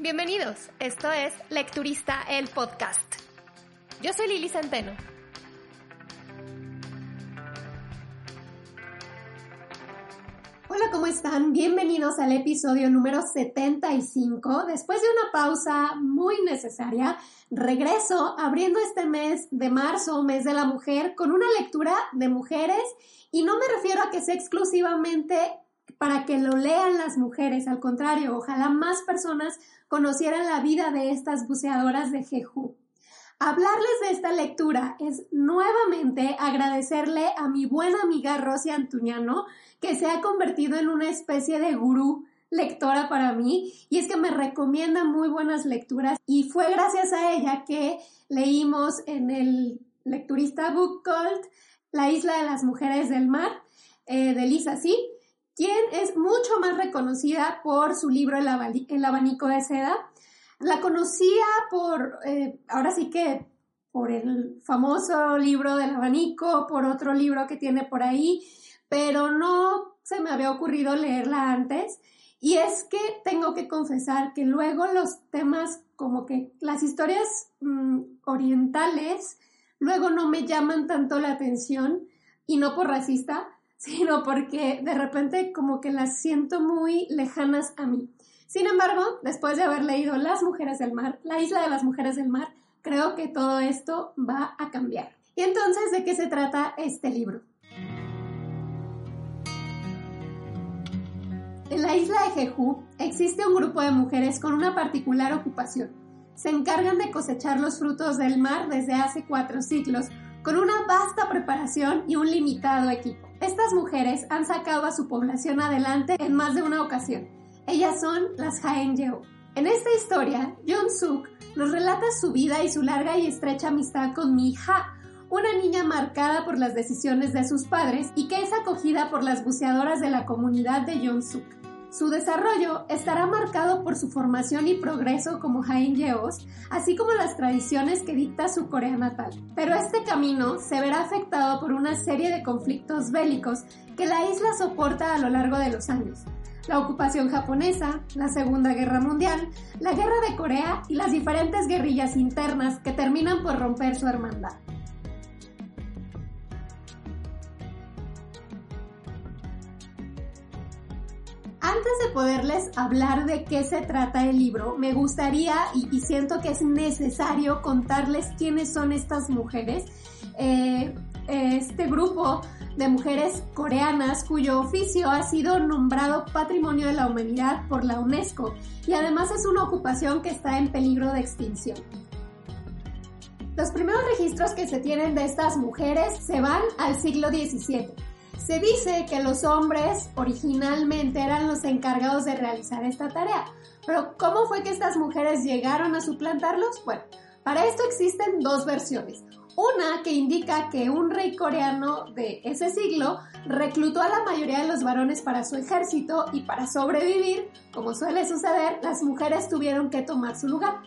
Bienvenidos, esto es Lecturista el Podcast. Yo soy Lili Centeno. Hola, ¿cómo están? Bienvenidos al episodio número 75. Después de una pausa muy necesaria, regreso abriendo este mes de marzo, mes de la mujer, con una lectura de mujeres y no me refiero a que sea exclusivamente para que lo lean las mujeres, al contrario, ojalá más personas conocieran la vida de estas buceadoras de Jeju. Hablarles de esta lectura es nuevamente agradecerle a mi buena amiga Rosy Antuñano, que se ha convertido en una especie de gurú lectora para mí y es que me recomienda muy buenas lecturas y fue gracias a ella que leímos en el lecturista Book Cult La isla de las mujeres del mar eh, de Lisa C quien es mucho más reconocida por su libro El, abanico de seda. La conocía por, eh, ahora sí que por el famoso libro del abanico, por otro libro que tiene por ahí, pero no se me había ocurrido leerla antes. Y es que tengo que confesar que luego los temas como que las historias mm, orientales luego no me llaman tanto la atención y no por racista, sino porque de repente como que las siento muy lejanas a mí. Sin embargo, después de haber leído Las Mujeres del Mar, La Isla de las Mujeres del Mar, creo que todo esto va a cambiar. Y entonces, ¿de qué se trata este libro? En la isla de Jeju existe un grupo de mujeres con una particular ocupación. Se encargan de cosechar los frutos del mar desde hace cuatro siglos, con una vasta preparación y un limitado equipo. Estas mujeres han sacado a su población adelante en más de una ocasión. Ellas son las Yeo. En esta historia, John Suk nos relata su vida y su larga y estrecha amistad con Mi Ha, una niña marcada por las decisiones de sus padres y que es acogida por las buceadoras de la comunidad de John Suk. Su desarrollo estará marcado por su formación y progreso como Yeos, así como las tradiciones que dicta su Corea natal. Pero este camino se verá afectado por una serie de conflictos bélicos que la isla soporta a lo largo de los años. La ocupación japonesa, la Segunda Guerra Mundial, la Guerra de Corea y las diferentes guerrillas internas que terminan por romper su hermandad. Antes de poderles hablar de qué se trata el libro, me gustaría y, siento que es necesario contarles quiénes son estas mujeres. Eh, este grupo de mujeres coreanas cuyo oficio ha sido nombrado Patrimonio de la Humanidad por la UNESCO y además es una ocupación que está en peligro de extinción. Los primeros registros que se tienen de estas mujeres se van al siglo XVII se dice que los hombres originalmente eran los encargados de realizar esta tarea, pero ¿cómo fue que estas mujeres llegaron a suplantarlos? Bueno, para esto existen dos versiones. Una que indica que un rey coreano de ese siglo reclutó a la mayoría de los varones para su ejército y para sobrevivir, como suele suceder, las mujeres tuvieron que tomar su lugar.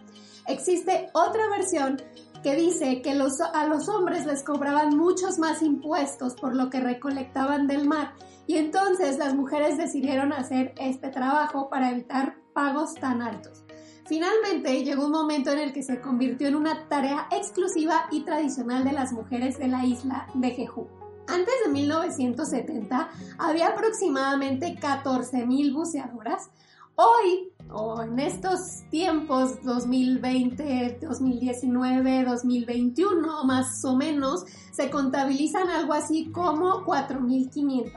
Existe otra versión que dice que los, a los hombres les cobraban muchos más impuestos por lo que recolectaban del mar y entonces las mujeres decidieron hacer este trabajo para evitar pagos tan altos. Finalmente llegó un momento en el que se convirtió en una tarea exclusiva y tradicional de las mujeres de la isla de Jeju. Antes de 1970 había aproximadamente 14.000 buceadoras. Hoy o en estos tiempos 2020, 2019, 2021 más o menos, se contabilizan algo así como 4.500.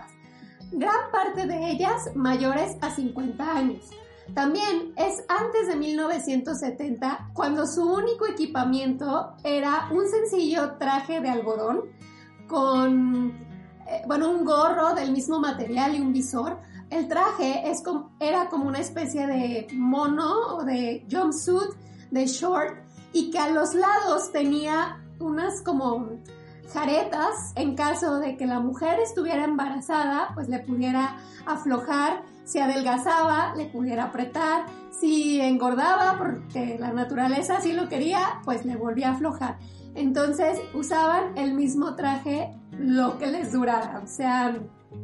Gran parte de ellas mayores a 50 años. También es antes de 1970 cuando su único equipamiento era un sencillo traje de algodón con, eh, bueno, un gorro del mismo material y un visor, el traje era como una especie de mono o de jumpsuit de short y que a los lados tenía unas como jaretas en caso de que la mujer estuviera embarazada, pues le pudiera aflojar, si adelgazaba, le pudiera apretar, si engordaba porque la naturaleza así lo quería, pues le volvía a aflojar. Entonces usaban el mismo traje lo que les durara, o sea,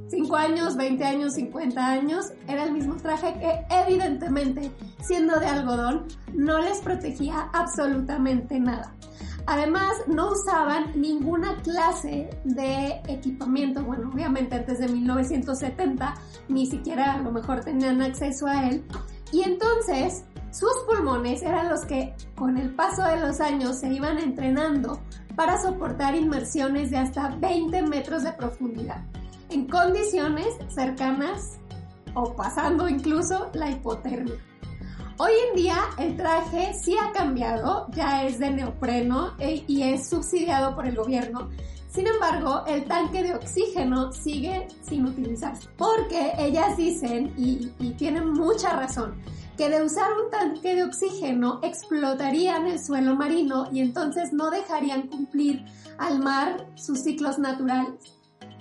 5 años, 20 años, 50 años, era el mismo traje que evidentemente, siendo de algodón, no les protegía absolutamente nada. Además, no usaban ninguna clase de equipamiento. Bueno, obviamente antes de 1970 ni siquiera a lo mejor tenían acceso a él. Y entonces sus pulmones eran los que con el paso de los años se iban entrenando para soportar inmersiones de hasta 20 metros de profundidad, en condiciones cercanas o pasando incluso la hipotermia. Hoy en día el traje sí ha cambiado, ya es de neopreno e, y es subsidiado por el gobierno. Sin embargo, el tanque de oxígeno sigue sin utilizarse, porque ellas dicen, y tienen mucha razón, que de usar un tanque de oxígeno explotarían el suelo marino y entonces no dejarían cumplir al mar sus ciclos naturales.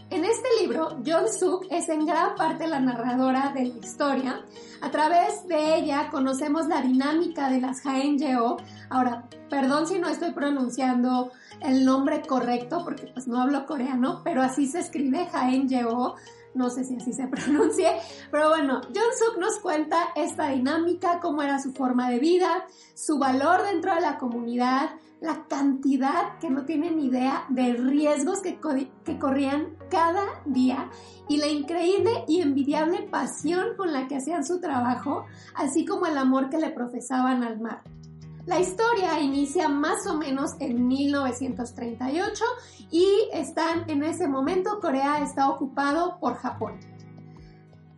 En este libro, John Suk es en gran parte la narradora de la historia. A través de ella conocemos la dinámica de las Haenyeo. Ahora, perdón si no estoy pronunciando el nombre correcto porque pues no hablo coreano, pero así se escribe Haenyeo. No sé si así se pronuncie, pero bueno, John Suk nos cuenta esta dinámica, cómo era su forma de vida, su valor dentro de la comunidad, la cantidad que no tienen idea de riesgos que, que corrían cada día y la increíble y envidiable pasión con la que hacían su trabajo, así como el amor que le profesaban al mar. La historia inicia más o menos en 1938 y están en ese momento Corea está ocupado por Japón.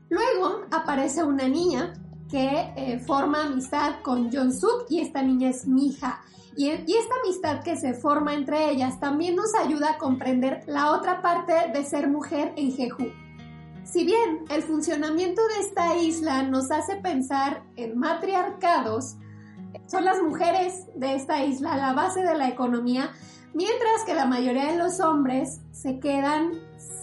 Luego aparece una niña que eh, forma amistad con John Suk y esta niña es Mija. Y, y, esta amistad que se forma entre ellas también nos ayuda a comprender la otra parte de ser mujer en Jeju. Si bien el funcionamiento de esta isla nos hace pensar en matriarcados, son las mujeres de esta isla la base de la economía, mientras que la mayoría de los hombres se quedan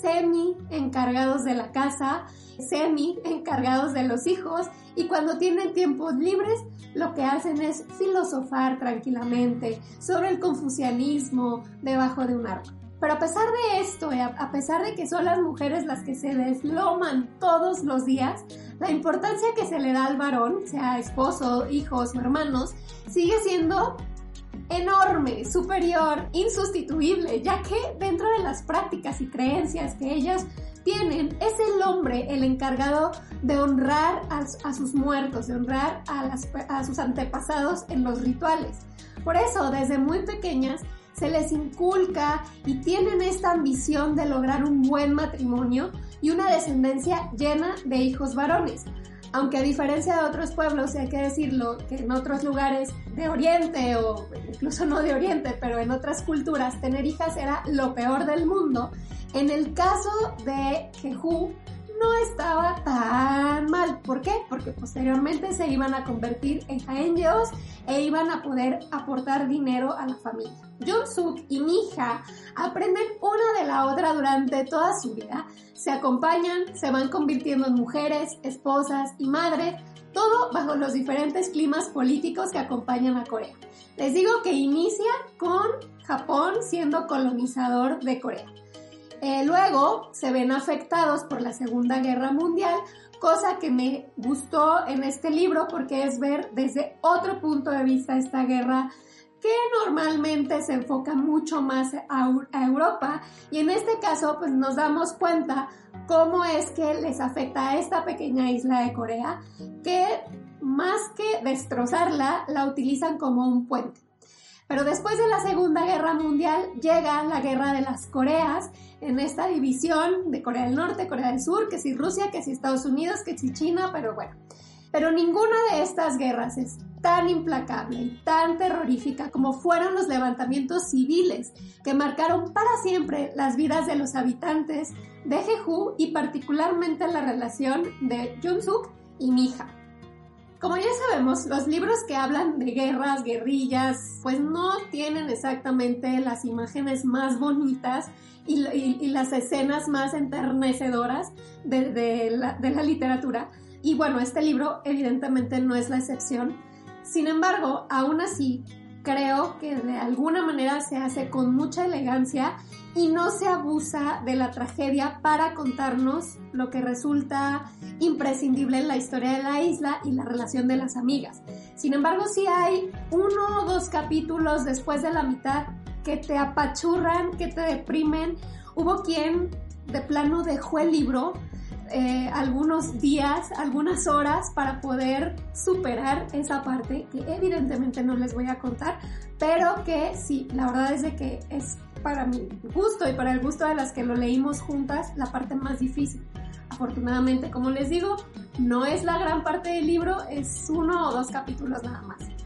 semi encargados de la casa, semi encargados de los hijos y cuando tienen tiempos libres lo que hacen es filosofar tranquilamente sobre el confucianismo debajo de un árbol. Pero a pesar de esto, a pesar de que son las mujeres las que se desloman todos los días, la importancia que se le da al varón, sea esposo, hijos o hermanos, sigue siendo enorme, superior, insustituible, ya que dentro de las prácticas y creencias que ellas tienen, es el hombre el encargado de honrar a, sus muertos, de honrar a sus antepasados en los rituales. Por eso, desde muy pequeñas, se les inculca y tienen esta ambición de lograr un buen matrimonio y una descendencia llena de hijos varones. Aunque a diferencia de otros pueblos, hay que decirlo, que en otros lugares de Oriente o incluso no de Oriente, pero en otras culturas, tener hijas era lo peor del mundo. En el caso de Jehu, no estaba tan mal. ¿Por qué? Porque posteriormente se iban a convertir en jaengeos e iban a poder aportar dinero a la familia. Suk y Mija aprenden una de la otra durante toda su vida, se acompañan, se van convirtiendo en mujeres, esposas y madres, todo bajo los diferentes climas políticos que acompañan a Corea. Les digo que inicia con Japón siendo colonizador de Corea. Eh, luego se ven afectados por la Segunda Guerra Mundial, cosa que me gustó en este libro porque es ver desde otro punto de vista esta guerra que normalmente se enfoca mucho más a, Europa y en este caso pues nos damos cuenta cómo es que les afecta a esta pequeña isla de Corea que más que destrozarla la utilizan como un puente. Pero después de la Segunda Guerra Mundial llega la Guerra de las Coreas en esta división de Corea del Norte, Corea del Sur, que si Rusia, que si Estados Unidos, que si China, pero bueno. Pero ninguna de estas guerras es tan implacable y tan terrorífica como fueron los levantamientos civiles que marcaron para siempre las vidas de los habitantes de Jeju y particularmente la relación de Junsuk y Mija. Como ya sabemos, los libros que hablan de guerras, guerrillas, pues no tienen exactamente las imágenes más bonitas y, las escenas más enternecedoras de, la, de la literatura. Y bueno, este libro evidentemente no es la excepción. Sin embargo, aún así, creo que de alguna manera se hace con mucha elegancia y no se abusa de la tragedia para contarnos lo que resulta imprescindible en la historia de la isla y la relación de las amigas. Sin embargo, si hay uno o dos capítulos después de la mitad que te apachurran, que te deprimen. Hubo quien de plano dejó el libro eh, algunos días, algunas horas para poder superar esa parte que evidentemente no les voy a contar, pero que sí, la verdad es de que es para mi gusto y para el gusto de las que lo leímos juntas la parte más difícil. Afortunadamente, como les digo, no es la gran parte del libro, es uno o dos capítulos nada más.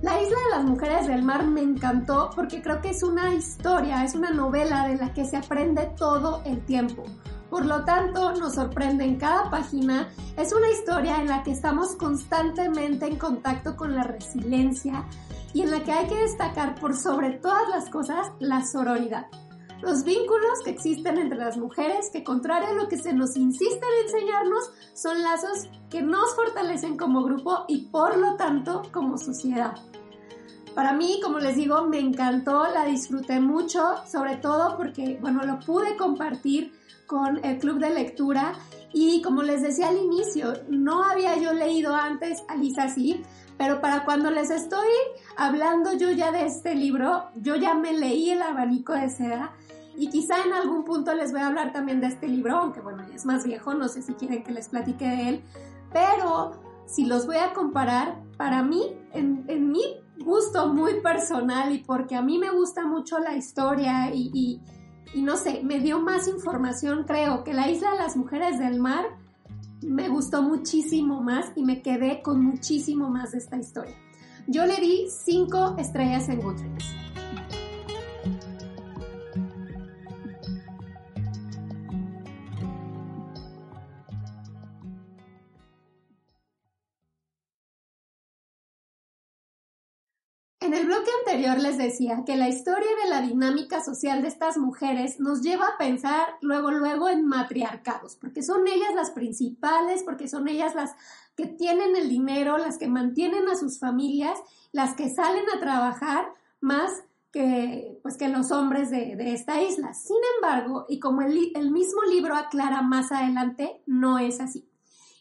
La isla de las mujeres del mar me encantó porque creo que es una historia, es una novela de la que se aprende todo el tiempo. Por lo tanto, nos sorprende en cada página. Es una historia en la que estamos constantemente en contacto con la resiliencia y en la que hay que destacar por sobre todas las cosas la sororidad. Los vínculos que existen entre las mujeres, que contrario a lo que se nos insiste en enseñarnos, son lazos que nos fortalecen como grupo y por lo tanto como sociedad. Para mí, como les digo, me encantó, la disfruté mucho, sobre todo porque, bueno, lo pude compartir con el club de lectura y como les decía al inicio, no había yo leído antes a Lisa sí, pero para cuando les estoy hablando yo ya de este libro, yo ya me leí El abanico de seda y quizá en algún punto les voy a hablar también de este libro, aunque bueno, es más viejo, no sé si quieren que les platique de él, pero si los voy a comparar, para mí, en, en mi gusto muy personal y porque a mí me gusta mucho la historia y y no sé, me dio más información, creo que la isla de las mujeres del mar me gustó muchísimo más y me quedé con muchísimo más de esta historia. Yo le di cinco estrellas en Goodreads. Anterior les decía que la historia de la dinámica social de estas mujeres nos lleva a pensar luego, luego en matriarcados, porque son ellas las principales, porque son ellas las que tienen el dinero, las que mantienen a sus familias, las que salen a trabajar más que, pues, que los hombres de, esta isla. Sin embargo, y como el mismo libro aclara más adelante, no es así.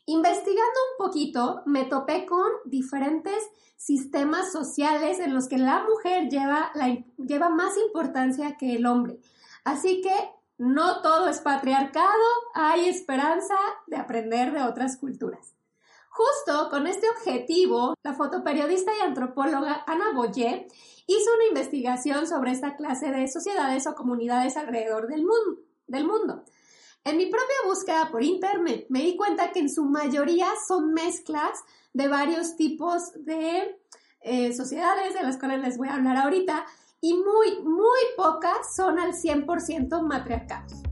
Investigando un poquito, me topé con diferentes sistemas sociales en los que la mujer lleva, lleva más importancia que el hombre. Así que no todo es patriarcado, hay esperanza de aprender de otras culturas. Justo con este objetivo, la fotoperiodista y antropóloga Ana Boyer hizo una investigación sobre esta clase de sociedades o comunidades alrededor del mundo. Del mundo. En mi propia búsqueda por internet me di cuenta que en su mayoría son mezclas de varios tipos de eh, sociedades de las cuales les voy a hablar ahorita y muy, muy pocas son al 100% matriarcados.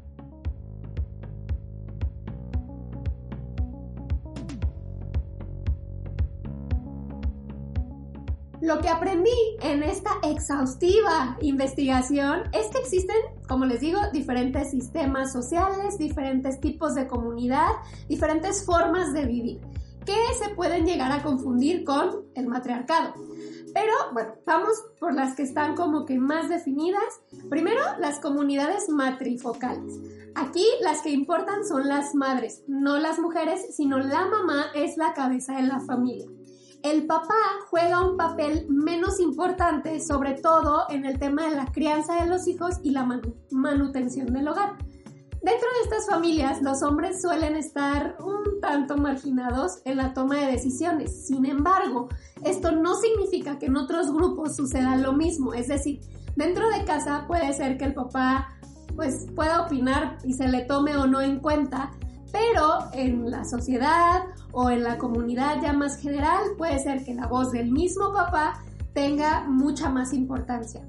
Lo que aprendí en esta exhaustiva investigación es que existen, como les digo, diferentes sistemas sociales, diferentes tipos de comunidad, diferentes formas de vivir que se pueden llegar a confundir con el matriarcado. Pero bueno, vamos por las que están como que más definidas. Primero, las comunidades matrifocales. Aquí las que importan son las madres, no las mujeres, sino la mamá es la cabeza de la familia. El papá juega un papel menos importante, sobre todo en el tema de la crianza de los hijos y la manutención del hogar. Dentro de estas familias, los hombres suelen estar un tanto marginados en la toma de decisiones. Sin embargo, esto no significa que en otros grupos suceda lo mismo. Es decir, dentro de casa puede ser que el papá pues pueda opinar y se le tome o no en cuenta, pero en la sociedad o en la comunidad ya más general puede ser que la voz del mismo papá tenga mucha más importancia.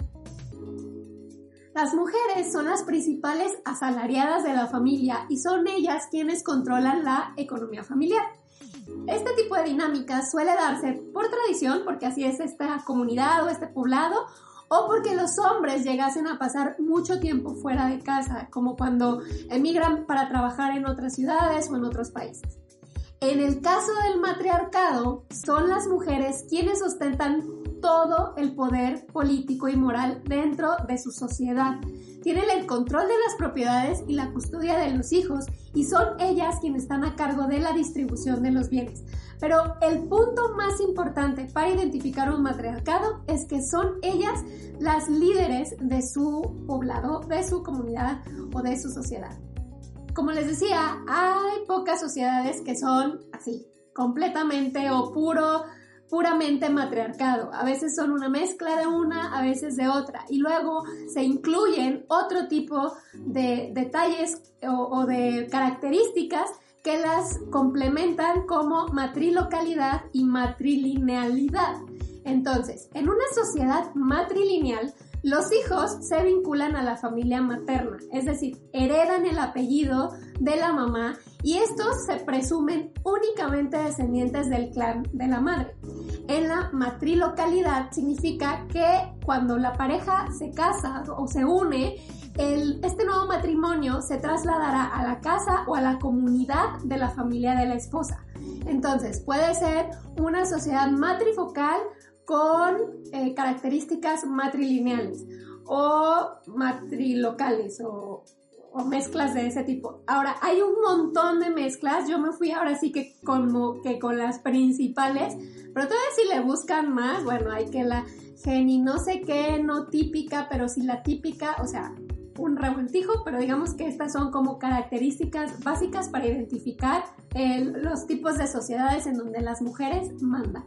Las mujeres son las principales asalariadas de la familia y son ellas quienes controlan la economía familiar. Este tipo de dinámica suele darse por tradición, porque así es esta comunidad o este poblado, o porque los hombres llegasen a pasar mucho tiempo fuera de casa, como cuando emigran para trabajar en otras ciudades o en otros países. En el caso del matriarcado, son las mujeres quienes ostentan todo el poder político y moral dentro de su sociedad. Tienen el control de las propiedades y la custodia de los hijos y son ellas quienes están a cargo de la distribución de los bienes. Pero el punto más importante para identificar un matriarcado es que son ellas las líderes de su poblado, de su comunidad o de su sociedad como les decía, hay pocas sociedades que son así, completamente o puro, puramente matriarcado. A veces son una mezcla de una, a veces de otra. Y luego se incluyen otro tipo de detalles o, de características que las complementan como matrilocalidad y matrilinealidad. Entonces, en una sociedad matrilineal, los hijos se vinculan a la familia materna, es decir, heredan el apellido de la mamá y estos se presumen únicamente descendientes del clan de la madre. En la matrilocalidad significa que cuando la pareja se casa o se une, este nuevo matrimonio se trasladará a la casa o a la comunidad de la familia de la esposa. Entonces, puede ser una sociedad matrifocal con eh, características matrilineales o matrilocales o, mezclas de ese tipo. Ahora, hay un montón de mezclas, yo me fui ahora sí que como que con las principales, pero todavía si le buscan más, bueno, hay que la geni no sé qué, no típica, pero si la típica, o sea, un revoltijo, pero digamos que estas son como características básicas para identificar los tipos de sociedades en donde las mujeres mandan.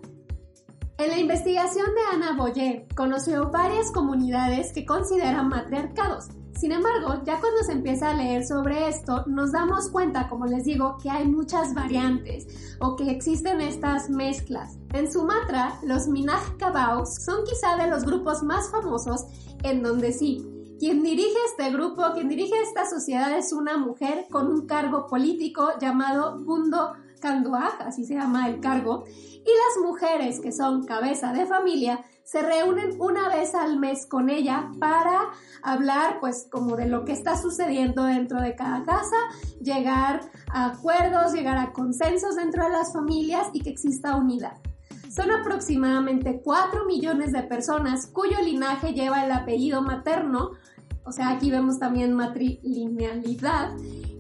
En la investigación de Ana Boyer, conoció varias comunidades que consideran matriarcados. Sin embargo, ya cuando se empieza a leer sobre esto, nos damos cuenta, como les digo, que hay muchas variantes o que existen estas mezclas. En Sumatra, los Minaj Kabaos son quizá de los grupos más famosos en donde sí, quien dirige este grupo, quien dirige esta sociedad es una mujer con un cargo político llamado Bundo Kanduaj, así se llama el cargo, y las mujeres que son cabeza de familia se reúnen una vez al mes con ella para hablar pues como de lo que está sucediendo dentro de cada casa, llegar a acuerdos, llegar a consensos dentro de las familias y que exista unidad. Son aproximadamente 4 millones de personas cuyo linaje lleva el apellido materno, o sea, aquí vemos también matrilinealidad,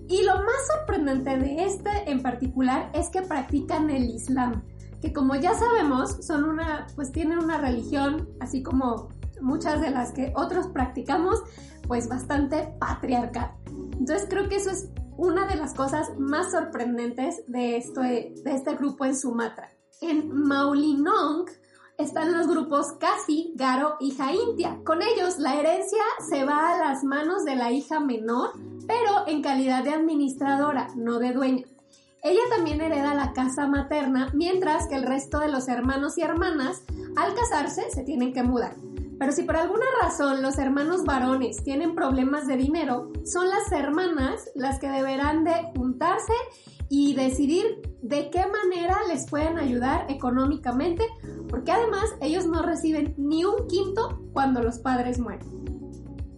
y lo más sorprendente de este en particular es que practican el Islam que como ya sabemos, son una, pues tienen una religión, así como muchas de las que otros practicamos, pues bastante patriarcal. Entonces creo que eso es una de las cosas más sorprendentes de, esto, de este grupo en Sumatra. En Maulinong están los grupos Kasi, Garo y Jaintia. Con ellos la herencia se va a las manos de la hija menor, pero en calidad de administradora, no de dueña. Ella también hereda la casa materna, mientras que el resto de los hermanos y hermanas, al casarse, se tienen que mudar. Pero si por alguna razón los hermanos varones tienen problemas de dinero, son las hermanas las que deberán de juntarse y decidir de qué manera les pueden ayudar económicamente, porque además ellos no reciben ni un quinto cuando los padres mueren.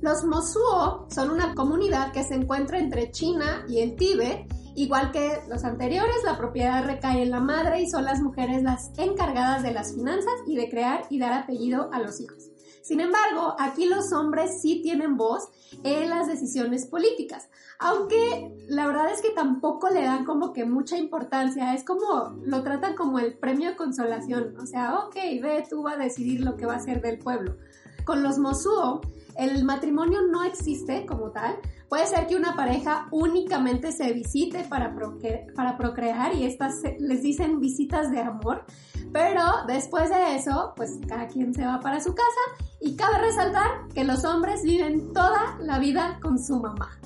Los Mosuo son una comunidad que se encuentra entre China y el Tíbet Igual que los anteriores, la propiedad recae en la madre y son las mujeres las encargadas de las finanzas y de crear y dar apellido a los hijos. Sin embargo, aquí los hombres sí tienen voz en las decisiones políticas, aunque la verdad es que tampoco le dan como que mucha importancia, es como lo tratan como el premio de consolación, o sea, ok, ve, tú vas a decidir lo que va a ser del pueblo. Con los Mosuo, el matrimonio no existe como tal, Puede ser que una pareja únicamente se visite para, procrear y estas les dicen visitas de amor, pero después de eso, pues cada quien se va para su casa y cabe resaltar que los hombres viven toda la vida con su mamá.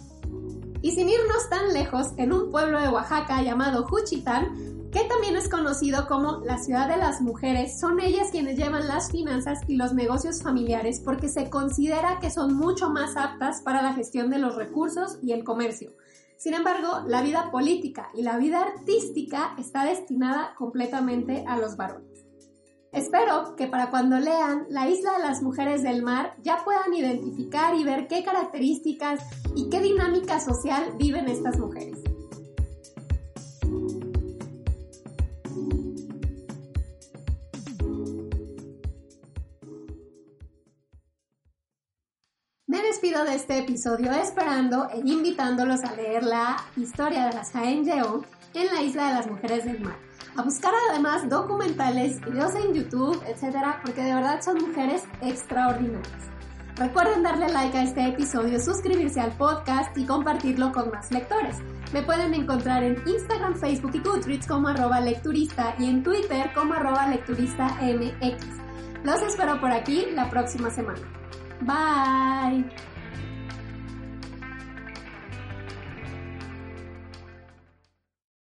Y sin irnos tan lejos, en un pueblo de Oaxaca llamado Juchitán, que también es conocido como la ciudad de las mujeres, son ellas quienes llevan las finanzas y los negocios familiares porque se considera que son mucho más aptas para la gestión de los recursos y el comercio. Sin embargo, la vida política y la vida artística está destinada completamente a los varones. Espero que para cuando lean La isla de las mujeres del mar ya puedan identificar y ver qué características y qué dinámica social viven estas mujeres. Despido de este episodio esperando e invitándolos a leer la historia de las Jaén en la Isla de las Mujeres del Mar. A buscar además documentales, videos en YouTube, etcétera, porque de verdad son mujeres extraordinarias. Recuerden darle like a este episodio, suscribirse al podcast y compartirlo con más lectores. Me pueden encontrar en Instagram, Facebook y Goodreads como arroba lecturista y en Twitter como arroba lecturista MX. Los espero por aquí la próxima semana. Bye.